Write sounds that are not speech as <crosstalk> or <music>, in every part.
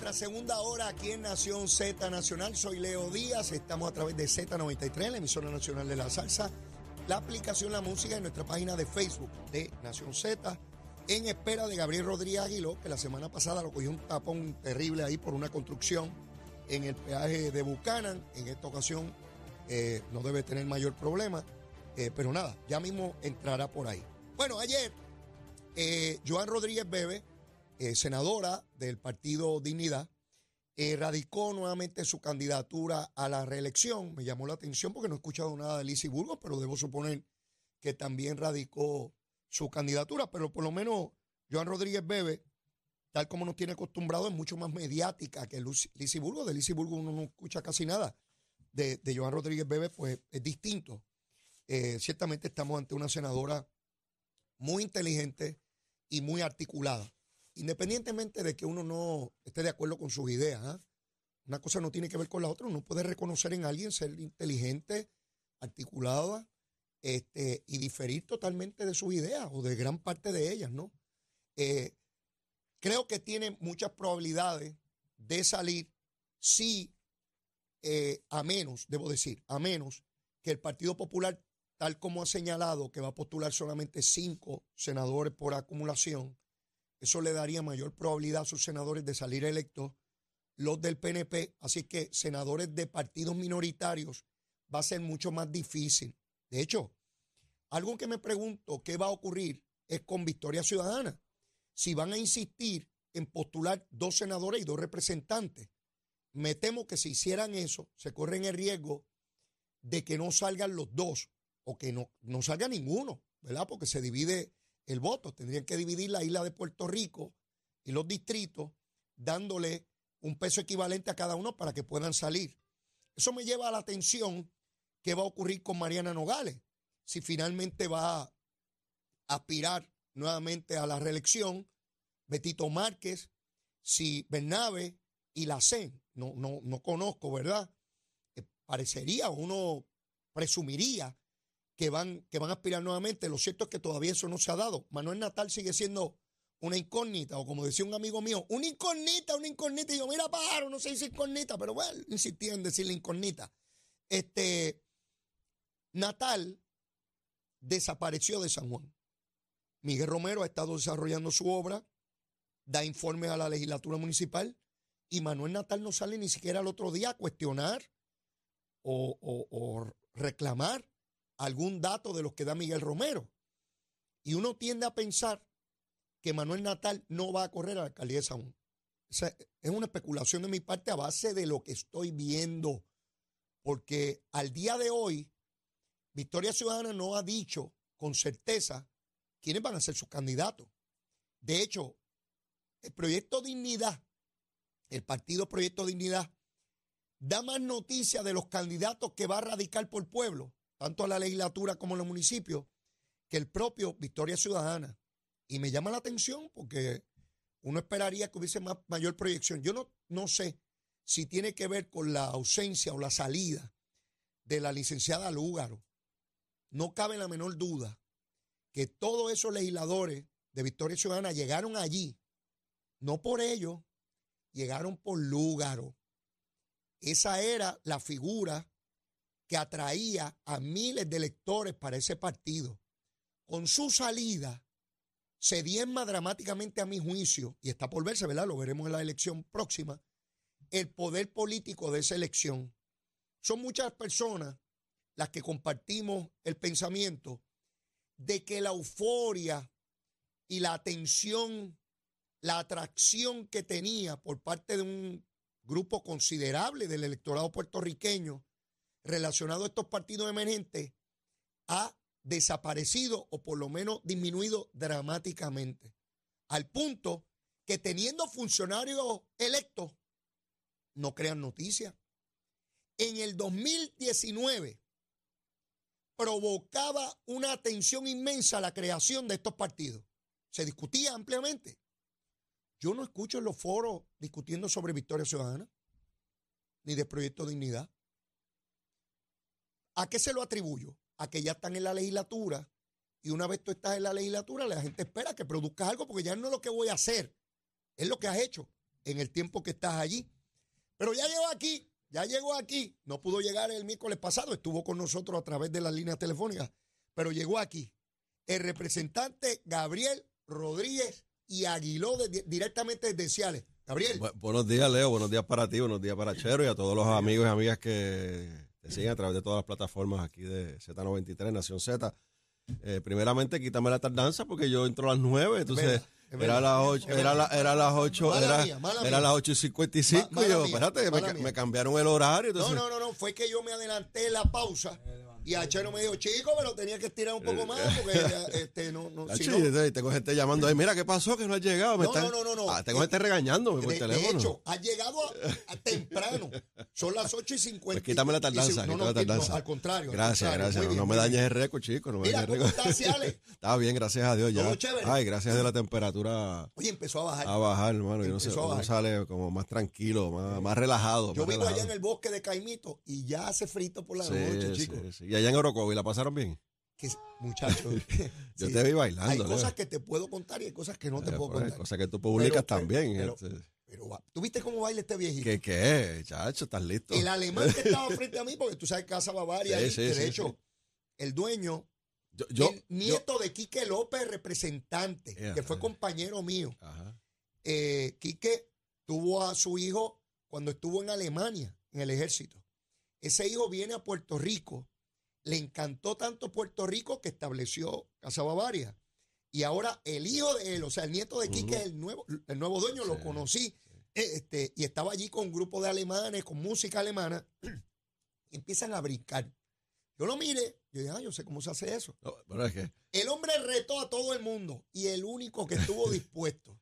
nuestra segunda hora aquí en Nación Z Nacional. Soy Leo Díaz. Estamos a través de Z93, la emisora nacional de la salsa, la aplicación La Música en nuestra página de Facebook de Nación Z. En espera de Gabriel Rodríguez Aguiló, que la semana pasada lo cogió un tapón terrible ahí por una construcción en el peaje de Buchanan. En esta ocasión eh, no debe tener mayor problema. Eh, pero nada, ya mismo entrará por ahí. Bueno, ayer, eh, Joan Rodríguez Bebe eh, senadora del partido Dignidad, eh, radicó nuevamente su candidatura a la reelección. Me llamó la atención porque no he escuchado nada de Lizzie Burgos, pero debo suponer que también radicó su candidatura. Pero por lo menos Joan Rodríguez Bebe, tal como nos tiene acostumbrado, es mucho más mediática que Lizzie Burgos. De Lizzie Burgos uno no escucha casi nada. De, de Joan Rodríguez Bebe, pues es distinto. Eh, ciertamente estamos ante una senadora muy inteligente y muy articulada independientemente de que uno no esté de acuerdo con sus ideas, ¿ah? una cosa no tiene que ver con la otra, uno puede reconocer en alguien ser inteligente, articulada, este, y diferir totalmente de sus ideas o de gran parte de ellas, ¿no? Eh, creo que tiene muchas probabilidades de salir si, eh, a menos, debo decir, a menos que el Partido Popular, tal como ha señalado, que va a postular solamente cinco senadores por acumulación, eso le daría mayor probabilidad a sus senadores de salir electos, los del PNP, así que senadores de partidos minoritarios va a ser mucho más difícil. De hecho, algo que me pregunto qué va a ocurrir es con Victoria Ciudadana. Si van a insistir en postular dos senadores y dos representantes, me temo que si hicieran eso, se corren el riesgo de que no salgan los dos o que no, no salga ninguno, ¿verdad? Porque se divide el voto. Tendrían que dividir la isla de Puerto Rico y los distritos, dándole un peso equivalente a cada uno para que puedan salir. Eso me lleva a la atención qué va a ocurrir con Mariana Nogales, si finalmente va a aspirar nuevamente a la reelección, Betito Márquez, si Bernabe y la CEN, no, no, no conozco, ¿verdad? Eh, parecería, uno presumiría que van, que van a aspirar nuevamente. Lo cierto es que todavía eso no se ha dado. Manuel Natal sigue siendo una incógnita, o como decía un amigo mío, una incógnita, una incógnita. Y yo, mira, pájaro, no se dice incógnita, pero bueno, insistía en decirle incógnita. Este, Natal desapareció de San Juan. Miguel Romero ha estado desarrollando su obra, da informes a la legislatura municipal, y Manuel Natal no sale ni siquiera el otro día a cuestionar o, o reclamar algún dato de los que da Miguel Romero. Y uno tiende a pensar que Manuel Natal no va a correr a la alcaldía de es una especulación de mi parte a base de lo que estoy viendo. Porque al día de hoy, Victoria Ciudadana no ha dicho con certeza quiénes van a ser sus candidatos. De hecho, el proyecto Dignidad, el partido Proyecto Dignidad, da más noticias de los candidatos que va a radicar por pueblo tanto a la legislatura como a los municipios, que el propio Victoria Ciudadana. Y me llama la atención porque uno esperaría que hubiese más, mayor proyección. Yo no, no sé si tiene que ver con la ausencia o la salida de la licenciada Lúgaro. No cabe la menor duda que todos esos legisladores de Victoria Ciudadana llegaron allí, no por ellos, llegaron por Lúgaro. Esa era la figura que atraía a miles de electores para ese partido. Con su salida, se diezma dramáticamente a mi juicio, y está por verse, ¿verdad? Lo veremos en la elección próxima, el poder político de esa elección. Son muchas personas las que compartimos el pensamiento de que la euforia y la atención, la atracción que tenía por parte de un grupo considerable del electorado puertorriqueño relacionado a estos partidos emergentes ha desaparecido o por lo menos disminuido dramáticamente. Al punto que teniendo funcionarios electos, no crean noticias. En el 2019 provocaba una atención inmensa la creación de estos partidos. Se discutía ampliamente. Yo no escucho en los foros discutiendo sobre Victoria Ciudadana, ni de Proyecto Dignidad. ¿A qué se lo atribuyo? A que ya están en la legislatura y una vez tú estás en la legislatura, la gente espera que produzcas algo porque ya no es lo que voy a hacer, es lo que has hecho en el tiempo que estás allí. Pero ya llegó aquí, ya llegó aquí. No pudo llegar el miércoles pasado, estuvo con nosotros a través de las líneas telefónicas, pero llegó aquí. El representante Gabriel Rodríguez y Aguiló directamente desde Ciales. Gabriel. buenos días, Leo. Buenos días para ti, buenos días para Chero y a todos los amigos y amigas que te siguen a través de todas las plataformas aquí de Z93, Nación Z. Eh, primeramente, quítame la tardanza porque yo entro a las 9, entonces era las 8, era, la, era las 8, era, era las 8 y 55 y yo, espérate, me, me, cambiaron el horario. Entonces... No, no, no, no, fue que yo me adelanté la pausa y Achero me dijo, chico, pero tenía que estirar un poco más porque este, no, no, si no. Tengo gente llamando ahí, mira, ¿qué pasó? Que no has llegado. no, no, no, no, Ah, tengo gente regañándome por de, teléfono. De hecho, has llegado a, temprano. Son las 8 y 50. Pues quítame la tardanza, no, no, la tardanza. al contrario. Gracias, gracias. no, me dañes el récord, chico. No me mira, dañes el récord. Estaba <laughs> bien, gracias a Dios. Ya. Ay, gracias a Dios la temperatura. Oye, empezó a bajar. A bajar, hermano. Y uno, sale como más tranquilo, más, más relajado. Yo vivo allá en el bosque de Caimito y ya hace frito por la noche, chico. Allá en Orocovi la pasaron bien? Que, muchachos. <laughs> Yo <laughs> te vi bailando. Hay cosas que te puedo contar y hay cosas que no te puedo pues, contar. Hay cosas que tú publicas también. Pero, este. pero, ¿tú viste cómo baila este viejito? ¿Qué qué, chacho? ¿Estás listo? El alemán que estaba <laughs> frente a mí, porque tú sabes Casa Bavaria, sí, de hecho, el dueño, yo, el nieto de Quique López, representante, que fue compañero mío. Eh, Quique tuvo a su hijo cuando estuvo en Alemania, en el ejército. Ese hijo viene a Puerto Rico le encantó tanto Puerto Rico que estableció Casa Bavaria. Y ahora el hijo de él, o sea, el nieto de Quique, el nuevo, el nuevo dueño, lo conocí. Eh, este, y estaba allí con un grupo de alemanes, con música alemana, y empiezan a brincar. Yo lo mire, yo dije, ah, yo sé cómo se hace eso. El hombre retó a todo el mundo y el único que estuvo <laughs> dispuesto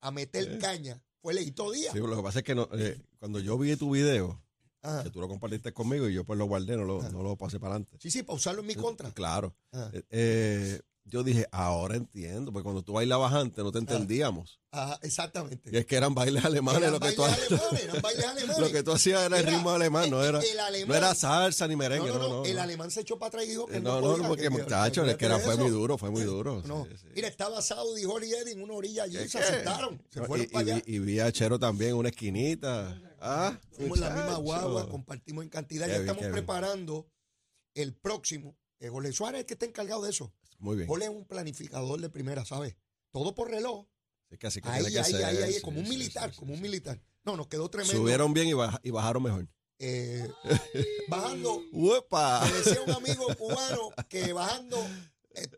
a meter caña fue Leito Díaz. Sí, lo que pasa es que eh, cuando yo vi tu video, que tú lo compartiste conmigo y yo pues lo guardé, no lo, no lo pasé para adelante. Sí, sí, para usarlo en mi contra. Claro. Eh, eh, yo dije, ahora entiendo, porque cuando tú bailabas antes no te entendíamos. Ajá, exactamente. Y es que eran bailes alemanes. lo que tú, eran bailes <laughs> alemanes. Lo que tú hacías era el ritmo alemán, no era, no era salsa ni merengue. No, no, no, el alemán se echó para atrás y dijo que eh, no. No, no, porque muchachos, es que era, fue muy duro, fue muy duro. No, Mira, estaba Saudi y en una orilla allí, se sentaron, se fueron y, para allá. Y, vi a Chero también en una esquinita. Ah, Fuimos en la misma guagua, compartimos en cantidad. ya estamos preparando el próximo. Eh, Jorge Suárez es el que está encargado de eso. Muy bien. Jorge es un planificador de primera, ¿sabes? Todo por reloj. Que así que ahí, que ahí, ahí, ahí, como un militar, como un militar. No, nos quedó tremendo. Subieron bien y, bajaron mejor. Eh, bajando. <laughs> ¡Uepa! Me decía un amigo cubano que bajando eh,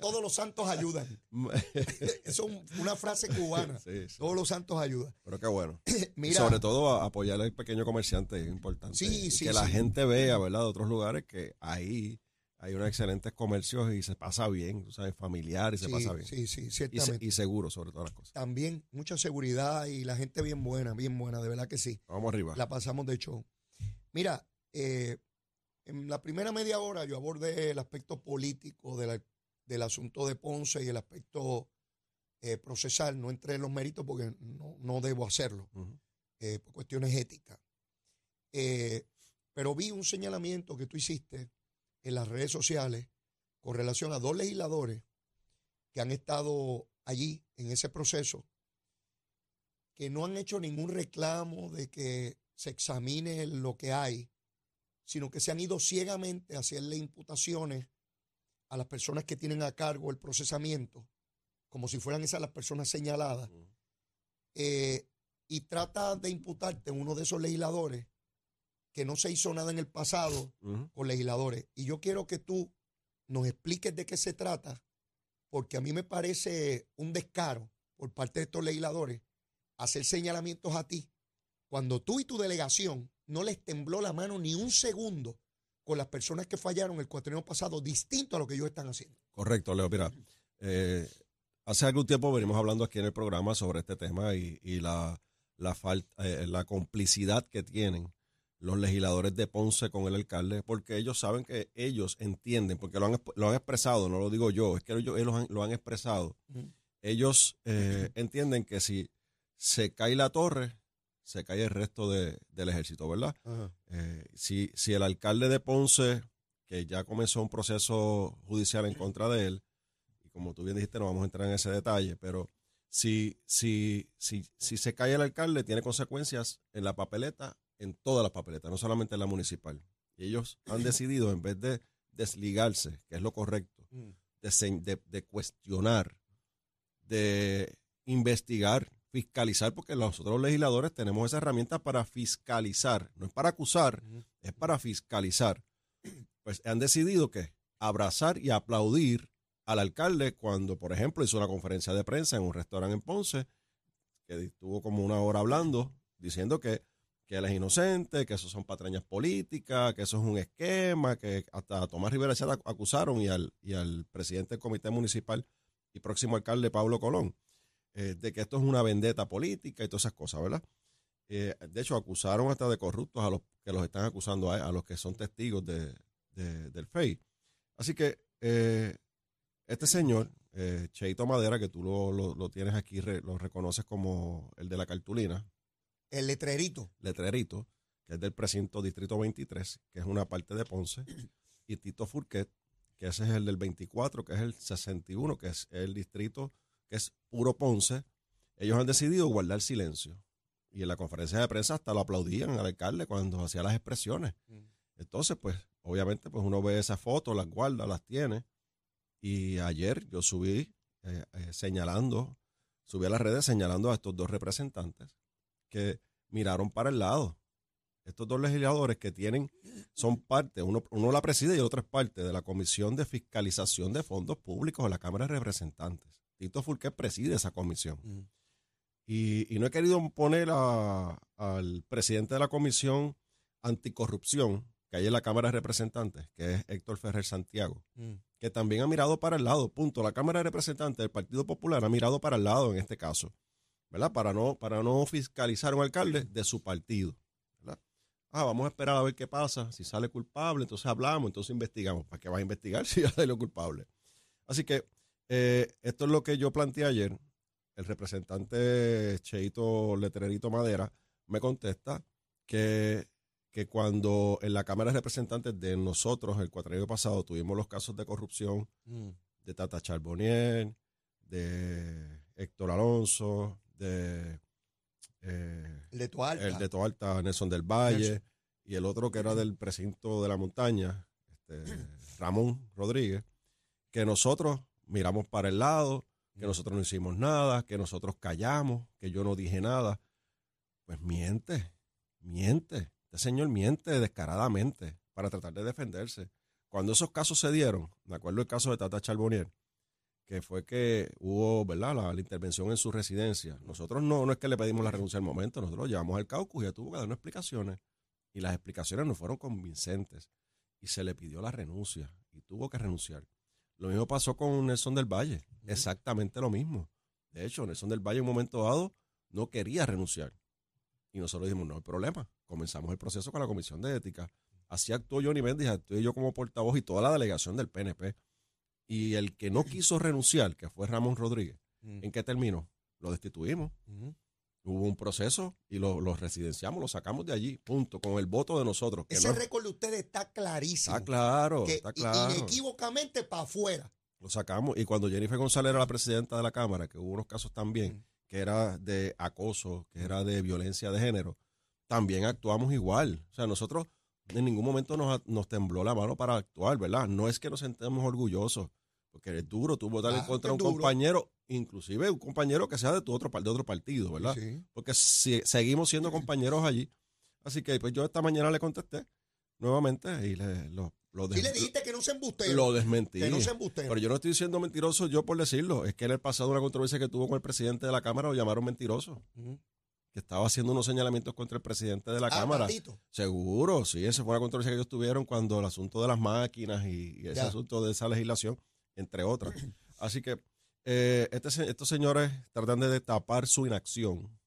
todos los santos ayudan. <laughs> Eso es una frase cubana. Todos los santos ayudan. Pero qué bueno. <clears throat> Sobre todo apoyar al pequeño comerciante es importante. que la gente vea, ¿verdad? De otros lugares que ahí hay unos excelentes comercios y se pasa bien, tú sabes, familiar y se pasa bien. Sí, sí, ciertamente. Y, seguro sobre todas las cosas. También mucha seguridad y la gente bien buena, bien buena, de verdad que sí. Vamos arriba. La pasamos de show. Mira, eh, en la primera media hora yo abordé el aspecto político del asunto de Ponce y el aspecto eh, procesal. No entré en los méritos porque no, debo hacerlo, eh, por cuestiones éticas. Eh, pero vi un señalamiento que tú hiciste en las redes sociales con relación a dos legisladores que han estado allí en ese proceso, que no han hecho ningún reclamo de que se examine lo que hay sino que se han ido ciegamente a hacerle imputaciones a las personas que tienen a cargo el procesamiento, como si fueran esas las personas señaladas, eh, y trata de imputarte uno de esos legisladores que no se hizo nada en el pasado con legisladores. Y yo quiero que tú nos expliques de qué se trata, porque a mí me parece un descaro por parte de estos legisladores hacer señalamientos a ti, cuando tú y tu delegación no les tembló la mano ni un segundo con las personas que fallaron el cuatrienio pasado, distinto a lo que ellos están haciendo. Correcto, Leo. Mira, eh, hace algún tiempo venimos hablando aquí en el programa sobre este tema y, la, la, falta, eh, la complicidad que tienen los legisladores de Ponce con el alcalde, porque ellos saben que ellos entienden, porque lo han, lo han expresado, no lo digo yo, es que ellos, lo han expresado. Ellos eh, entienden que si se cae la torre, se cae el resto del ejército, ¿verdad? Eh, si, si el alcalde de Ponce, que ya comenzó un proceso judicial en contra de él, y como tú bien dijiste, no vamos a entrar en ese detalle, pero si, si, si, si se cae el alcalde, tiene consecuencias en la papeleta, en todas las papeletas, no solamente en la municipal. Y ellos han decidido, en vez de desligarse, que es lo correcto, Mm. de, de, cuestionar, de investigar, fiscalizar, porque nosotros los legisladores tenemos esa herramienta para fiscalizar, no es para acusar, es para fiscalizar. Pues han decidido que abrazar y aplaudir al alcalde cuando, por ejemplo, hizo una conferencia de prensa en un restaurante en Ponce, que estuvo como una hora hablando, diciendo que, que él es inocente, que eso son patrañas políticas, que eso es un esquema, que hasta a Tomás Rivera Chat acusaron y al, y al presidente del comité municipal y próximo alcalde Pablo Colón, eh, de que esto es una vendetta política y todas esas cosas, ¿verdad? Eh, de hecho, acusaron hasta de corruptos a los que los están acusando a, a los que son testigos de, de, del FEI. Así que eh, este señor, Cheito Madera, que tú lo, lo, lo tienes aquí, re, lo reconoces como el de la cartulina. El letrerito. Letrerito, que es del precinto Distrito 23, que es una parte de Ponce. Y Tito Furquet, que ese es el del 24, que es el 61, que es el distrito que es puro Ponce. Ellos han decidido guardar silencio. Y en la conferencia de prensa hasta lo aplaudían al alcalde cuando hacía las expresiones. Entonces, pues, obviamente, pues uno ve esas fotos, las guarda, las tiene y ayer yo subí eh, eh, señalando, subí a las redes señalando a estos dos representantes que miraron para el lado. Estos dos legisladores que tienen, son parte, uno, uno la preside y el otro es parte de la Comisión de Fiscalización de Fondos Públicos de la Cámara de Representantes. Tito Fulqué preside esa comisión. Y, y, no he querido poner a, al presidente de la Comisión Anticorrupción, que hay en la Cámara de Representantes, que es Héctor Ferrer Santiago, mm. que también ha mirado para el lado, punto. La Cámara de Representantes del Partido Popular ha mirado para el lado en este caso, ¿verdad? Para no, para no fiscalizar a un alcalde de su partido, ¿verdad? Ah, vamos a esperar a ver qué pasa, si sale culpable, entonces hablamos, entonces investigamos. ¿Para qué va a investigar <laughs> si ya salió culpable? Así que eh, esto es lo que yo planteé ayer. El representante Cheito Letrerito Madera me contesta que que cuando en la Cámara de Representantes de nosotros, el cuatrienio pasado, tuvimos los casos de corrupción mm. de Tata Charbonnier, de Héctor Alonso, de... Eh, el de Toalta. El de Toalta, Nelson del Valle, Nelson. y el otro que era del precinto de la montaña, este, <clears throat> Ramón Rodríguez, que nosotros miramos para el lado, que nosotros no hicimos nada, que nosotros callamos, que yo no dije nada. Pues miente, miente. Este señor miente descaradamente para tratar de defenderse. Cuando esos casos se dieron, me acuerdo el caso de Tata Charbonnier, que fue que hubo, ¿verdad?, la, la, intervención en su residencia. Nosotros no, no es que le pedimos la renuncia al momento, nosotros lo llevamos al caucus y ya tuvo que darnos explicaciones. Y las explicaciones no fueron convincentes. Y se le pidió la renuncia y tuvo que renunciar. Lo mismo pasó con Nelson del Valle, uh -huh. exactamente lo mismo. De hecho, Nelson del Valle en un momento dado no quería renunciar. Y nosotros dijimos, no hay problema. Comenzamos el proceso con la Comisión de Ética. Así actuó Johnny Méndez, actué yo como portavoz y toda la delegación del PNP. Y el que no quiso renunciar, que fue Ramón Rodríguez. ¿en qué terminó? Lo destituimos. Hubo un proceso y lo, lo, residenciamos, lo sacamos de allí, punto, con el voto de nosotros. Ese no, récord de ustedes está clarísimo. Está claro, que está claro. Inequívocamente para afuera. Lo sacamos. Y cuando Jennifer González era la presidenta de la Cámara, que hubo unos casos también, mm. que era de acoso, que era de violencia de género, también actuamos igual. O sea, nosotros en ningún momento nos, nos tembló la mano para actuar, ¿verdad? No es que nos sentemos orgullosos, porque es duro tú votar ah, en contra de un duro. compañero, inclusive un compañero que sea de tu otro, de otro partido, ¿verdad? Sí. Porque si, seguimos siendo compañeros allí. Así que pues yo esta mañana le contesté nuevamente y le, lo, lo Sí le dijiste que no se embustero. Lo desmentí. Que no se embustero. Pero yo no estoy diciendo mentiroso yo por decirlo. Es que en el pasado una controversia que tuvo con el presidente de la Cámara lo llamaron mentiroso. Uh -huh que estaba haciendo unos señalamientos contra el presidente de la ah, Cámara. Maldito. Seguro, sí, esa fue una controversia que ellos tuvieron cuando el asunto de las máquinas y, y ese ya. asunto de esa legislación, entre otras. Así que eh, este, estos señores tratan de tapar su inacción,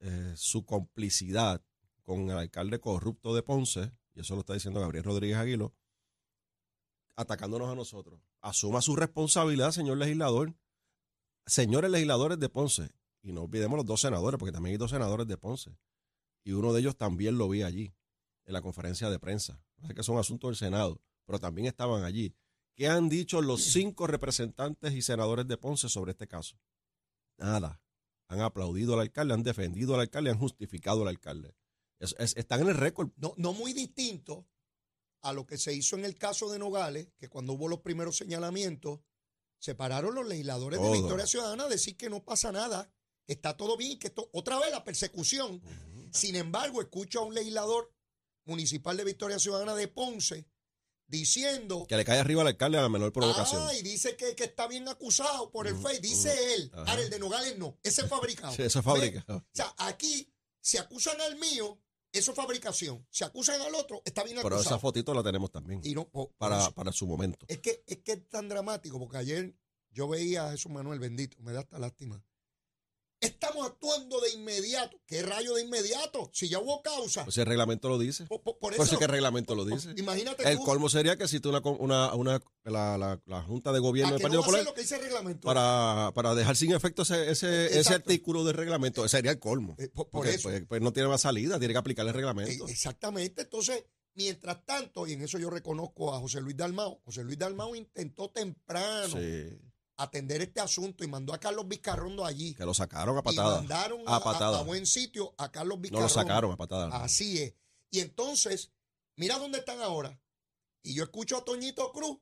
eh, su complicidad con el alcalde corrupto de Ponce, y eso lo está diciendo Gabriel Rodríguez Aguilo, atacándonos a nosotros. Asuma su responsabilidad, señor legislador. Señores legisladores de Ponce, y no olvidemos los dos senadores, porque también hay dos senadores de Ponce. Y uno de ellos también lo vi allí, en la conferencia de prensa. Sé que son asuntos del Senado, pero también estaban allí. ¿Qué han dicho los cinco representantes y senadores de Ponce sobre este caso? nada. Han aplaudido al alcalde, han defendido al alcalde, han justificado al alcalde. están en el récord. No, no muy distinto a lo que se hizo en el caso de Nogales, que cuando hubo los primeros señalamientos, se pararon los legisladores de Victoria Ciudadana a decir que no pasa nada, que está todo bien, que esto, otra vez la persecución. Sin embargo, escucho a un legislador municipal de Victoria Ciudadana de Ponce diciendo... Que le cae arriba al alcalde a la menor provocación. Ah, y dice que, está bien acusado por el FEI. Dice él. Ahora, el de Nogales no. Ese es fabricado. <laughs> Sí, ese es fabricado. O sea, aquí se acusan al mío, eso es fabricación. Se acusan al otro, está bien acusado. Pero esa fotito la tenemos también. Y no, para, para su momento. Es que, es que es tan dramático, porque ayer yo veía a Jesús Manuel bendito, me da hasta lástima. Estamos actuando de inmediato. ¿Qué rayo de inmediato? Si ya hubo causa. Pues el reglamento lo dice. Por, eso, que el reglamento lo dice. Imagínate El colmo sería que si tú una, una, la, la, Junta de Gobierno del Partido Popular. Lo que dice el reglamento? Para, para dejar sin efecto ese, ese, ese artículo del reglamento. Sería el colmo. Eh, por, eso. Pues, pues, no tiene más salida, tiene que aplicar el reglamento. Eh, exactamente. Entonces, mientras tanto, y en eso yo reconozco a José Luis Dalmao, José Luis Dalmao intentó temprano. Sí atender este asunto y mandó a Carlos Vizcarrondo allí. Que lo sacaron a patada. Y mandaron a, a, buen sitio a Carlos Vizcarrondo. No lo sacaron a patada. Así es. Y entonces, mira dónde están ahora. Y yo escucho a Toñito Cruz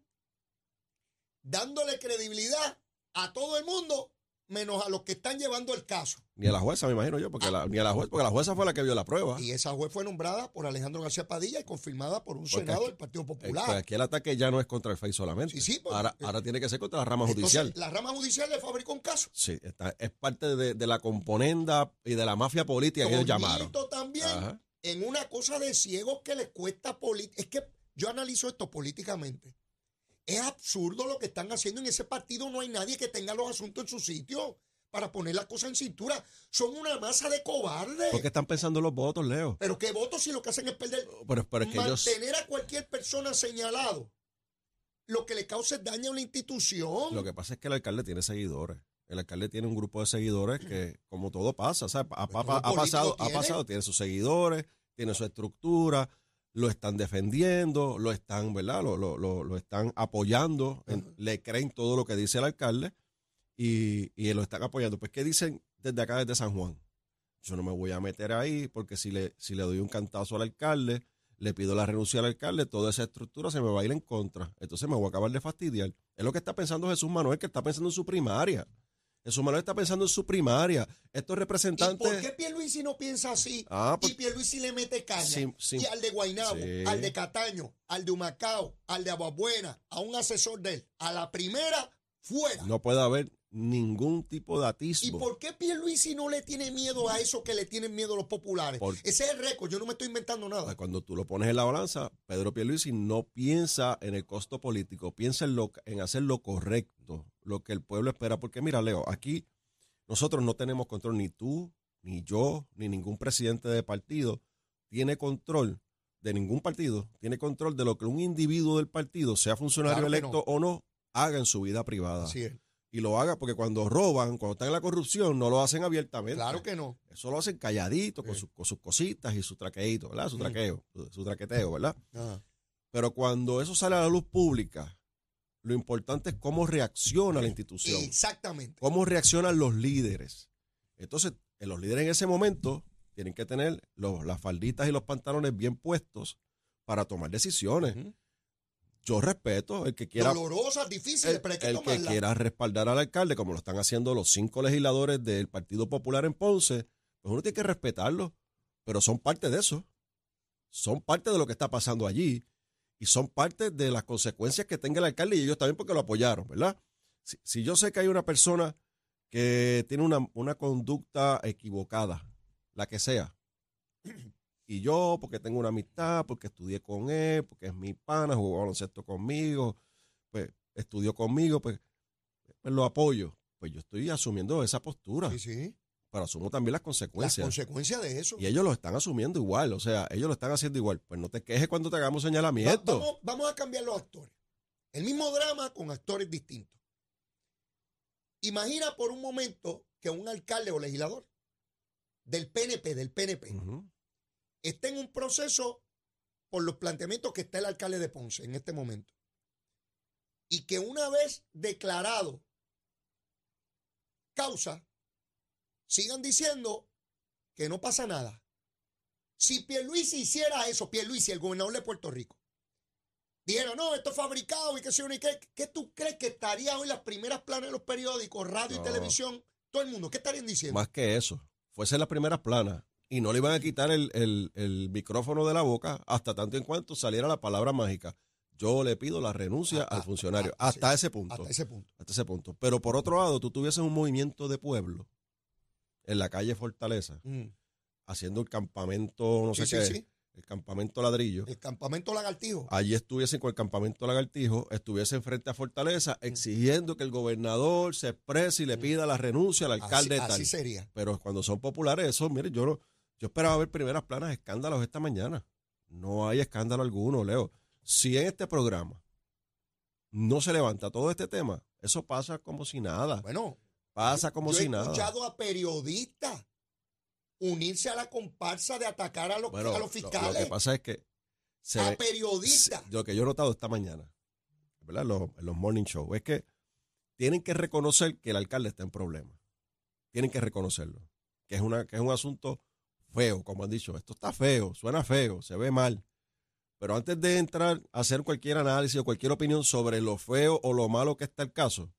dándole credibilidad a todo el mundo menos a los que están llevando el caso. Ni a la jueza, me imagino yo, porque, la, ni a la jueza, porque la jueza fue la que vio la prueba. Y esa juez fue nombrada por Alejandro García Padilla y confirmada por un senado del Partido Popular. Pues aquí el ataque ya no es contra el FEI solamente. Sí, sí, ahora, ahora tiene que ser contra la rama judicial. La rama judicial le fabricó un caso. Sí, es parte de, la componenda y de la mafia política que ellos llamaron. también en una cosa de ciegos que les cuesta política. Es que yo analizo esto políticamente. Es absurdo lo que están haciendo en ese partido. No hay nadie que tenga los asuntos en su sitio para poner la cosa en cintura. Son una masa de cobardes. ¿Por qué están pensando los votos, Leo? Pero qué votos si lo que hacen es perder. Pero, es que mantener a cualquier persona señalado. Lo que le causa es daño a una institución. Lo que pasa es que el alcalde tiene seguidores. El alcalde tiene un grupo de seguidores que, como todo pasa, o sea, ha, pues pasado, ha pasado, tiene sus seguidores, tiene su estructura, lo están defendiendo, lo están, ¿verdad? Lo, lo, lo, están apoyando, le creen todo lo que dice el alcalde y, y lo están apoyando. Pues, ¿qué dicen desde acá, desde San Juan? Yo no me voy a meter ahí porque si le, si le doy un cantazo al alcalde, le pido la renuncia al alcalde, toda esa estructura se me va a ir en contra. Entonces me voy a acabar de fastidiar. Es lo que está pensando Jesús Manuel, que está pensando en su primaria. Jesús Manuel está pensando en su primaria. Estos representantes. ¿Y por qué Pierluisi no piensa así? Ah, pues, y Pierluisi le mete caña. y al de Guaynabo, al de Cataño, al de Humacao, al de Aguabuena, a un asesor de él, a la primera, fuera. No puede haber ningún tipo de atisbo. ¿Y por qué Pierluisi no le tiene miedo a eso que le tienen miedo los populares? Ese es el récord, yo no me estoy inventando nada. Cuando tú lo pones en la balanza, Pedro Pierluisi no piensa en el costo político, piensa en, lo, en hacer lo correcto, lo que el pueblo espera. Porque mira, Leo, aquí nosotros no tenemos control, ni tú, ni yo, ni ningún presidente de partido tiene control de ningún partido, tiene control de lo que un individuo del partido, sea funcionario electo o no, haga en su vida privada. Así es y lo haga porque cuando roban, cuando están en la corrupción, no lo hacen abiertamente. Claro que no. Eso lo hacen calladito, con, sus, cositas y su traqueito, ¿verdad? Su traqueo, su traqueteo, ¿verdad? Pero cuando eso sale a la luz pública, lo importante es cómo reacciona la institución. Exactamente. Cómo reaccionan los líderes. Entonces, los líderes en ese momento tienen que tener los, las falditas y los pantalones bien puestos para tomar decisiones yo respeto el que quiera. Dolorosas, difíciles, el, que, el que quiera respaldar al alcalde, como lo están haciendo los cinco legisladores del Partido Popular en Ponce, pues uno tiene que respetarlo. Pero son parte de eso. Son parte de lo que está pasando allí. Y son parte de las consecuencias que tenga el alcalde y ellos también porque lo apoyaron, ¿verdad? Si, si yo sé que hay una persona que tiene una, una conducta equivocada, la que sea, y yo, porque tengo una amistad, porque estudié con él, porque es mi pana, jugó baloncesto conmigo, pues estudió conmigo, pues, pues, lo apoyo. Pues yo estoy asumiendo esa postura. Sí, sí. Pero asumo también las consecuencias. Las consecuencias de eso. Y ellos lo están asumiendo igual, o sea, ellos lo están haciendo igual. Pues no te quejes cuando te hagamos señalamiento. vamos, vamos a cambiar los actores. El mismo drama con actores distintos. Imagina por un momento que un alcalde o legislador del PNP, del PNP, está en un proceso por los planteamientos que está el alcalde de Ponce en este momento. Y que una vez declarado causa, sigan diciendo que no pasa nada. Si Pierluisi hiciera eso, Pierluisi, el gobernador de Puerto Rico, dijera, no, esto es fabricado y qué sé yo, ni qué, ¿qué tú crees que estaría hoy las primeras planas de los periódicos, radio y televisión, todo el mundo? ¿Qué estarían diciendo? Más que eso, fuese las primeras planas y no le iban a quitar el, el- el micrófono de la boca hasta tanto en cuanto saliera la palabra mágica. Yo le pido la renuncia Ah, al ah, funcionario. ah, hasta sí, ese punto. Hasta ese punto. hasta ese punto. Pero por otro lado, tú tuvieses un movimiento de pueblo en la calle Fortaleza, Mm. haciendo el campamento, no Sí, sé sí, qué, sí. el campamento ladrillo. El campamento lagartijo. Allí estuviesen con el campamento lagartijo, estuviesen frente a Fortaleza exigiendo que el gobernador se exprese y le pida la renuncia al alcalde Mm. así, tal. así sería. Pero cuando son populares, eso, mire, yo no, yo esperaba ver primeras planas escándalos esta mañana. No hay escándalo alguno, Leo. Si en este programa no se levanta todo este tema, eso pasa como si nada. Bueno, Pasa como yo he si nada. escuchado a periodistas unirse a la comparsa de atacar a los, Bueno, a lo, que fiscales. pasa es que se a periodistas. lo que yo he notado esta mañana, ¿verdad? Los, en los morning show, es que tienen que reconocer que el alcalde está en problemas. Tienen que reconocerlo. Que es, una, que es un asunto feo, como han dicho. Esto está feo, suena feo, se ve mal. Pero antes de entrar a hacer cualquier análisis o cualquier opinión sobre lo feo o lo malo que está el caso,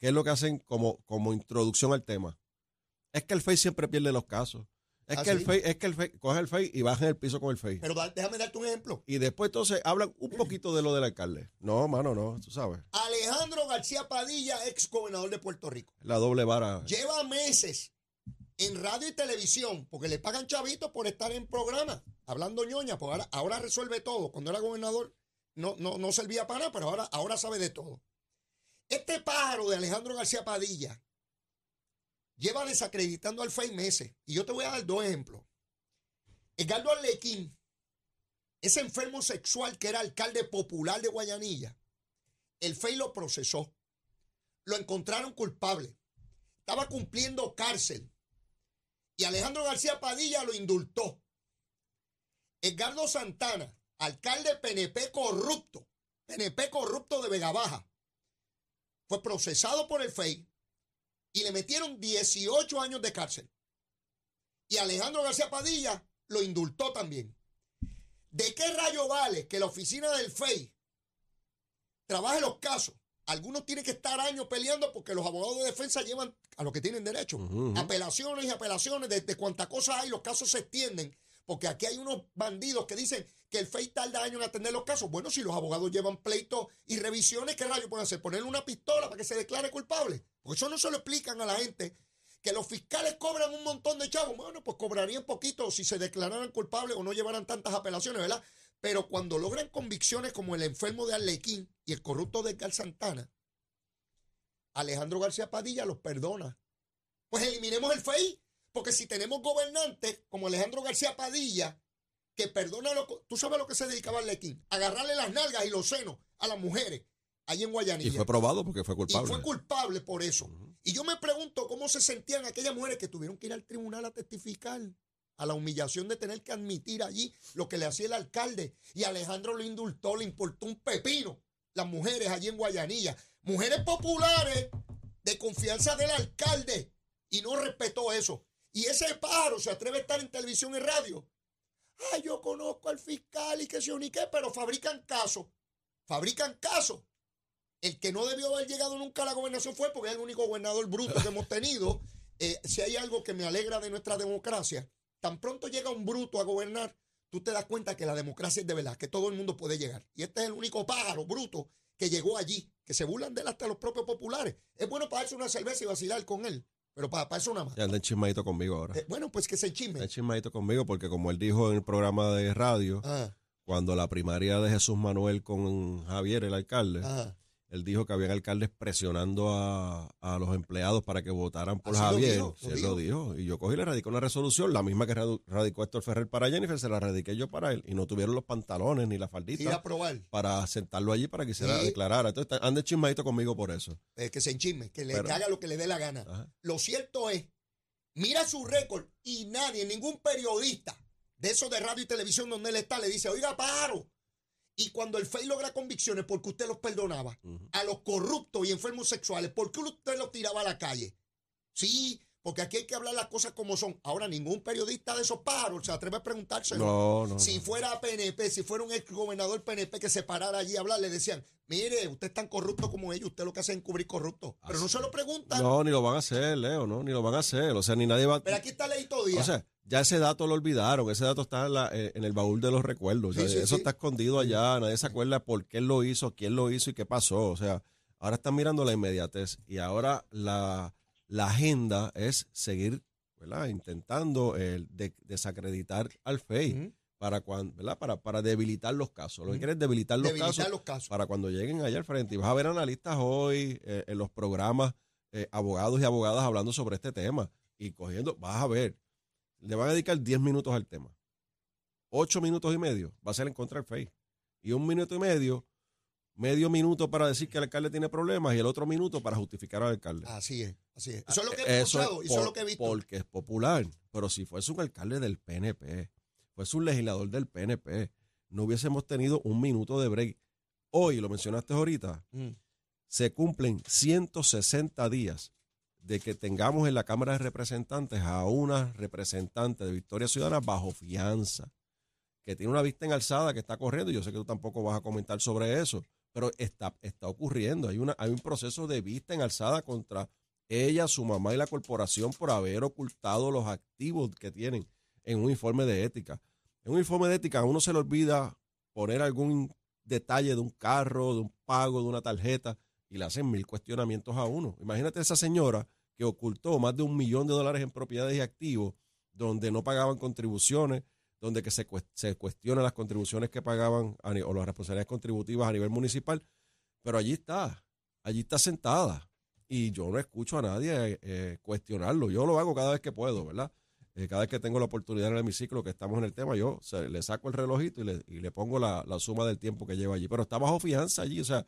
¿qué es lo que hacen como, como introducción al tema? Es que el FEI siempre pierde los casos. Es ¿Ah, que el? FEI, es que el FEI, coge el FEI y baja en el piso con el FEI. Pero déjame darte un ejemplo. Y después entonces hablan un poquito de lo del alcalde. No, mano, no, tú sabes. Alejandro García Padilla, ex gobernador de Puerto Rico. La doble vara. Lleva meses en radio y televisión, porque le pagan chavitos por estar en programa, hablando ñoña, pues ahora, ahora resuelve todo. Cuando era gobernador no, no, no servía para nada, pero ahora, ahora sabe de todo. Este pájaro de Alejandro García Padilla lleva desacreditando al FEI meses. Y yo te voy a dar dos ejemplos. Edgardo Arlequín, ese enfermo sexual que era alcalde popular de Guayanilla, el FEI lo procesó. Lo encontraron culpable. Estaba cumpliendo cárcel. Y Alejandro García Padilla lo indultó. Edgardo Santana, alcalde PNP corrupto, PNP corrupto de Vega Baja, fue procesado por el FEI y le metieron 18 años de cárcel. Y Alejandro García Padilla lo indultó también. ¿De qué rayo vale que la oficina del FEI trabaje los casos? Algunos tienen que estar años peleando porque los abogados de defensa llevan a lo que tienen derecho. Apelaciones y apelaciones, de, de cuántas cosas hay, los casos se extienden. Porque aquí hay unos bandidos que dicen que el FEI tarda años en atender los casos. Bueno, si los abogados llevan pleitos y revisiones, ¿qué rayos pueden hacer? Ponerle una pistola para que se declare culpable. Porque eso no se lo explican a la gente. Que los fiscales cobran un montón de chavos. Bueno, pues cobrarían poquito si se declararan culpables o no llevaran tantas apelaciones, ¿verdad? Pero cuando logran convicciones como el enfermo de Arlequín y el corrupto de Edgar Santana, Alejandro García Padilla los perdona. Pues eliminemos el FEI, porque si tenemos gobernantes como Alejandro García Padilla, que perdona lo tú sabes a lo que se dedicaba Arlequín, agarrarle las nalgas y los senos a las mujeres allí en Guayanilla. Y fue probado porque fue Y culpable. fue culpable por eso. Y yo me pregunto cómo se sentían aquellas mujeres que tuvieron que ir al tribunal a testificar a la humillación de tener que admitir allí lo que le hacía el alcalde. Y Alejandro lo indultó, le importó un pepino. Las mujeres allí en Guayanilla. Mujeres populares de confianza del alcalde. Y no respetó eso. Y ese pájaro se atreve a estar en televisión y radio. Ay, yo conozco al fiscal y que se unique, pero fabrican casos. Fabrican casos. El que no debió haber llegado nunca a la gobernación fue porque es el único gobernador bruto que hemos tenido. <laughs> Eh, si hay algo que me alegra de nuestra democracia, tan pronto llega un bruto a gobernar, tú te das cuenta que la democracia es de verdad, que todo el mundo puede llegar. Y este es el único pájaro bruto que llegó allí, que se burlan de él hasta los propios populares. Es bueno para darse una cerveza y vacilar con él, pero para, para eso nada más. Ya anda chismadito conmigo ahora. Eh, bueno, pues que se chisme. Anda chismadito conmigo porque como él dijo en el programa de radio, Ah, cuando la primaria de Jesús Manuel con Javier, el alcalde, ah. Él dijo que habían alcaldes presionando a, a los empleados para que votaran por Así lo Javier. dijo, Sí, él lo dijo. Y yo cogí y le radiqué una resolución, la misma que radicó Héctor Ferrer para Jennifer, se la radiqué yo para él. Y no tuvieron los pantalones ni la Ir faldita a probar, para sentarlo allí para que se Sí. declarara. Entonces, ande chismadito conmigo por eso. eh, que se enchisme, que le Pero- haga lo que le dé la gana. Ajá. Lo cierto es, mira su récord y nadie, ningún periodista de esos de radio y televisión donde él está, le dice, oiga, paro. Y cuando el FEI logra convicciones, porque usted los perdonaba? A los corruptos y enfermos sexuales, ¿por qué usted los tiraba a la calle? Sí, porque aquí hay que hablar las cosas como son. Ahora, ningún periodista de esos pájaros se atreve a preguntárselo. No, no. si fuera PNP, si fuera un ex gobernador PNP que se parara allí a hablar, le decían, mire, usted es tan corrupto como ellos, usted lo que hace es encubrir corrupto. Pero no se lo preguntan. No, ni lo van a hacer, Leo, no, ni lo van a hacer. O sea, ni nadie va Pero aquí está Leito Díaz. O sea, ya ese dato lo olvidaron, ese dato está en, la- eh, en el baúl de los recuerdos. O sea, Sí, sí, eso sí. está escondido allá, nadie se acuerda por qué lo hizo, quién lo hizo y qué pasó. O sea, ahora están mirando la inmediatez y ahora la, la agenda es seguir ¿verdad? intentando eh, de- desacreditar al FEI para, cuan- ¿verdad? para, para debilitar los casos. Lo que quieren es debilitar los Debilitar casos los casos. para cuando lleguen allá al frente. Y vas a ver analistas hoy eh, en los programas, eh, abogados y abogadas hablando sobre este tema y cogiendo, vas a ver, le van a dedicar 10 minutos al tema. 8 minutos y medio va a ser en contra del FEI. Y un minuto y medio, medio minuto para decir que el alcalde tiene problemas y el otro minuto para justificar al alcalde. Así es, así es. Eso es lo que he es escuchado, eso es por- lo que he visto. Porque es popular. Pero si fuese un alcalde del PNP, fuese un legislador del PNP, no hubiésemos tenido un minuto de break. Hoy, lo mencionaste ahorita, Mm. se cumplen 160 días de que tengamos en la Cámara de Representantes a una representante de Victoria Ciudadana bajo fianza, que tiene una vista en alzada que está corriendo. Yo sé que tú tampoco vas a comentar sobre eso, pero está, está ocurriendo. Hay, una, hay un proceso de vista en alzada contra ella, su mamá y la corporación por haber ocultado los activos que tienen en un informe de ética. En un informe de ética a uno se le olvida poner algún detalle de un carro, de un pago, de una tarjeta, y le hacen mil cuestionamientos a uno. Imagínate esa señora que ocultó más de un millón de dólares en propiedades y activos, donde no pagaban contribuciones, donde que se, se cuestionan las contribuciones que pagaban o las responsabilidades contributivas a nivel municipal, pero allí está, allí está sentada. Y yo no escucho a nadie eh, cuestionarlo. Yo lo hago cada vez que puedo, ¿verdad? Eh, cada vez que tengo la oportunidad en el hemiciclo que estamos en el tema, yo le saco el relojito y le, pongo la suma del tiempo que lleva allí. Pero está bajo fianza allí, o sea,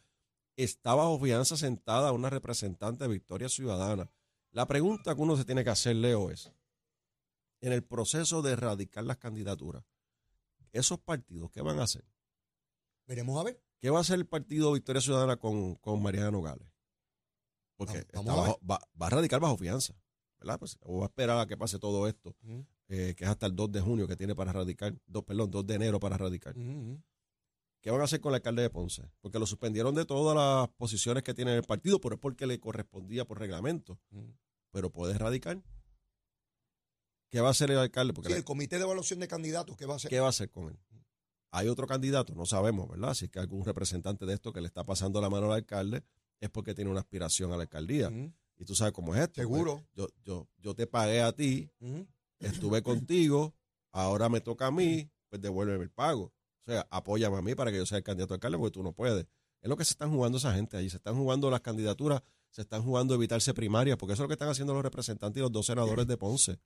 está bajo fianza sentada una representante de Victoria Ciudadana. La pregunta que uno se tiene que hacer, Leo, es, en el proceso de erradicar las candidaturas, esos partidos, ¿qué van a hacer? Veremos a ver. ¿Qué va a hacer el partido Victoria Ciudadana con, con Mariana Nogales? Porque Vamos- bajo- va, va a radicar bajo fianza, ¿verdad? Pues, o va a esperar a que pase todo esto, eh, que es hasta el 2 de junio que tiene para radicar, perdón, 2 de enero para radicar. ¿Qué van a hacer con el alcalde de Ponce? Porque lo suspendieron de todas las posiciones que tiene en el partido, pero es porque le correspondía por reglamento. Pero puede radicar. ¿Qué va a hacer el alcalde? Porque Sí, el comité de evaluación de candidatos, ¿qué va a hacer? ¿Qué va a hacer con él? Hay otro candidato, no sabemos, ¿verdad? Si es que algún representante de esto que le está pasando la mano al alcalde es porque tiene una aspiración a la alcaldía. Y tú sabes cómo es esto. Seguro. pues, yo, yo, yo te pagué a ti, estuve contigo, ahora me toca a mí, pues devuélveme el pago. O sea, apóyame a mí para que yo sea el candidato a alcalde porque tú no puedes. Es lo que se están jugando esa gente allí. Se están jugando las candidaturas, se están jugando evitarse primarias, porque eso es lo que están haciendo los representantes y los dos senadores de Ponce.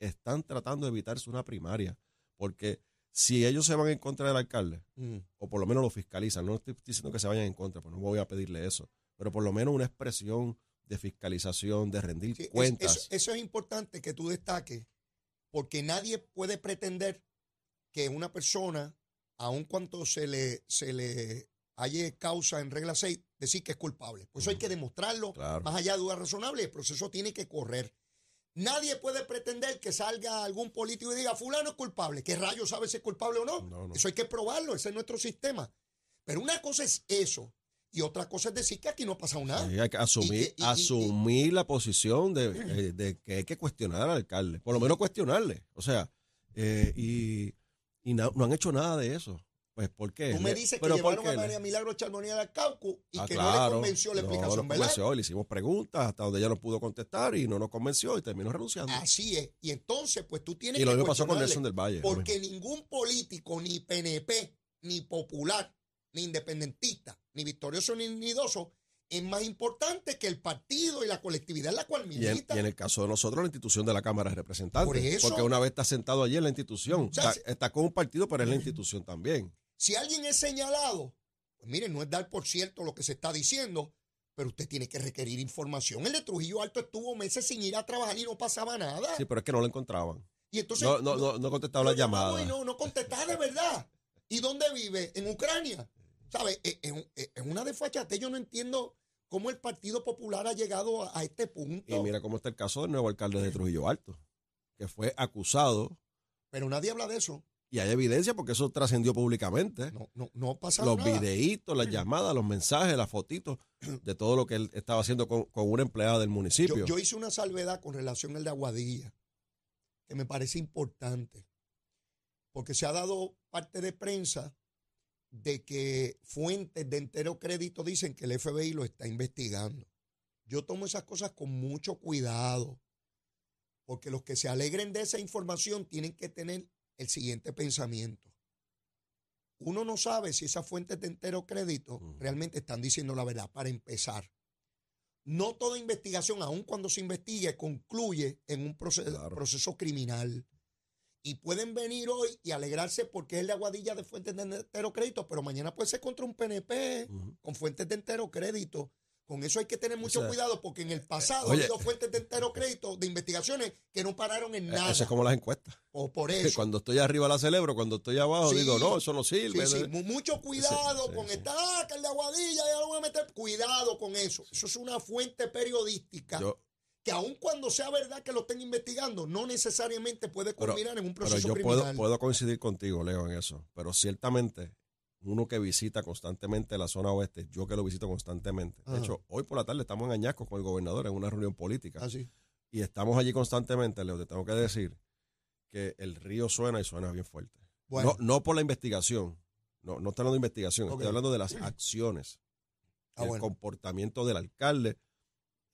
Están tratando de evitarse una primaria. Porque si ellos se van en contra del alcalde, Ujú. o por lo menos lo fiscalizan, no estoy diciendo que se vayan en contra, pues no voy a pedirle eso, pero por lo menos una expresión de fiscalización, de rendir Sí, cuentas. eso, eso es importante que tú destaques, porque nadie puede pretender que una persona, aun cuando se le, se le halle causa en regla 6, decir que es culpable. Por eso hay que demostrarlo Claro. más allá de duda razonable. El proceso tiene que correr. Nadie puede pretender que salga algún político y diga, fulano es culpable. ¿Qué rayos sabe si es culpable o no? No, no. Eso hay que probarlo, ese es nuestro sistema. Pero una cosa es eso y otra cosa es decir que aquí no ha pasado nada. Sí, hay que asumir, Y que- y- y- asumir la posición de, eh, de que hay que cuestionar al alcalde, por lo menos cuestionarle. O sea, eh, y, y na- no han hecho nada de eso. Pues, ¿por qué? Tú me dices que pero ¿por llevaron a María Milagro Charbonnier al Cauco y Ah, que no le claro, convenció la no, explicación, no ¿verdad? convenció, le hicimos preguntas hasta donde ella no pudo contestar y no nos convenció y terminó renunciando. Así es. Y entonces, pues tú tienes y lo que mismo pasó con Nelson del Valle. Porque ningún político, ni PNP, ni popular, ni independentista, ni victorioso, ni nidoso, es más importante que el partido y la colectividad en la cual Y en, milita. y en el caso de nosotros, la institución de la Cámara de Representantes. Por eso. Porque una vez está sentado allí en la institución, O sea, está, está con un partido, pero es la institución también. Si alguien es señalado, pues miren, no es dar por cierto lo que se está diciendo, pero usted tiene que requerir información. El de Trujillo Alto estuvo meses sin ir a trabajar y no pasaba nada. Sí, pero es que no lo encontraban. y entonces No, no, no, no contestaba llamadas. Y no, no contestaba de verdad. ¿Y dónde vive? En Ucrania. ¿Sabes? Es, es un- es una desfachatez. Yo no entiendo cómo el Partido Popular ha llegado a, a este punto. Y mira cómo está el caso del nuevo alcalde de Trujillo Alto, que fue acusado Pero nadie habla de eso. y hay evidencia porque eso trascendió públicamente. No, no, no pasa los nada. videitos, las llamadas, los mensajes, las fotitos de todo lo que él estaba haciendo con, con una empleada del municipio. Yo, yo hice una salvedad con relación al de Aguadilla, que me parece importante, porque se ha dado parte de prensa de que fuentes de entero crédito dicen que el FBI lo está investigando. Yo tomo esas cosas con mucho cuidado, porque los que se alegren de esa información tienen que tener el siguiente pensamiento. Uno no sabe si esas fuentes de entero crédito realmente están diciendo la verdad, para empezar. No toda investigación, aun cuando se investigue, concluye en un proceso, Claro. proceso criminal. Y pueden venir hoy y alegrarse porque es la aguadilla de fuentes de entero crédito, pero mañana puede ser contra un PNP Ujú. con fuentes de entero crédito. Con eso hay que tener mucho sea, cuidado porque en el pasado oye. ha habido fuentes de entero crédito de investigaciones que no pararon en Eh, nada. Eso es como las encuestas. O por <laughs> eso. Cuando estoy arriba la celebro, cuando estoy abajo Sí. digo, no, eso no Sí, sirve. sí, mu- mucho cuidado sí, con sí. esta, ah, que el de Aguadilla, ya lo voy a meter. Cuidado con eso. Eso es una fuente periodística Yo, que aun cuando sea verdad que lo estén investigando, no necesariamente puede Pero- culminar en un pero proceso yo puedo, criminal. puedo coincidir contigo, Leo, en eso. Pero ciertamente, uno que visita constantemente la zona oeste, yo que lo visito constantemente. De hecho, hoy por la tarde estamos en Añasco con el gobernador en una reunión política. Así. y estamos allí constantemente, Leo, te tengo que decir que el río suena y suena bien fuerte. Bueno, No, no por la investigación, no, no estoy hablando de investigación, estoy hablando de las acciones, Ah, el bueno. comportamiento del alcalde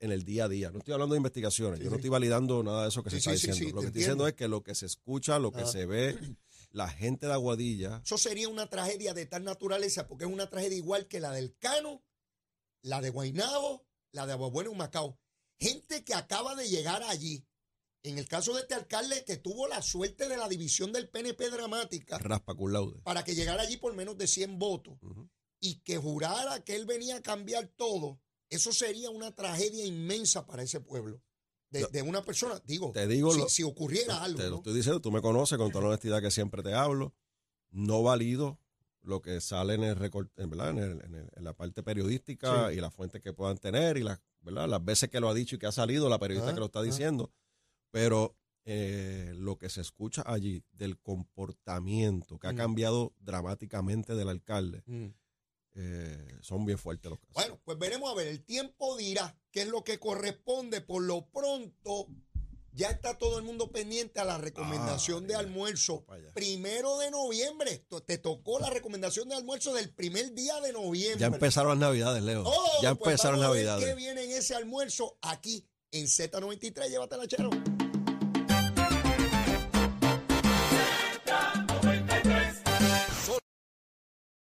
en el día a día. No estoy hablando de investigaciones, Sí, yo no estoy validando nada de eso que Sí, se está diciendo. lo que estoy entiendo. diciendo es que lo que se escucha, lo que Ah. se ve, la gente de Aguadilla, eso sería una tragedia de tal naturaleza porque es una tragedia igual que la del Cano, la de Guaynabo, la de Aguabueno y Macao. Gente que acaba de llegar allí. En el caso de este alcalde que tuvo la suerte de la división del PNP dramática raspa cum laude. para que llegara allí por menos de 100 votos. Y que jurara que él venía a cambiar todo, eso sería una tragedia inmensa para ese pueblo. De, una persona, digo, Te digo si, lo- si ocurriera algo. Te lo ¿no? estoy diciendo, tú me conoces con toda la honestidad que siempre te hablo. No valido lo que sale en el recort- en, ¿verdad? En, el- en el- en la parte periodística Sí. y las fuentes que puedan tener y las, ¿verdad? las veces que lo ha dicho y que ha salido la periodista Ah, que lo está ah. diciendo. Pero eh, lo que se escucha allí del comportamiento que ha Mm. cambiado dramáticamente del alcalde Mm. Eh, son bien fuertes los casos. Bueno, pues veremos a ver, el tiempo dirá qué es lo que corresponde. Por lo pronto, ya está todo el mundo pendiente a la recomendación Ah, de almuerzo. Primero de noviembre, te tocó la recomendación de almuerzo del primer día de noviembre. ya empezaron las navidades, Leo. Oh, ya pues empezaron ver navidades. ¿Qué viene en ese almuerzo aquí en Z93? Llévatela, chero.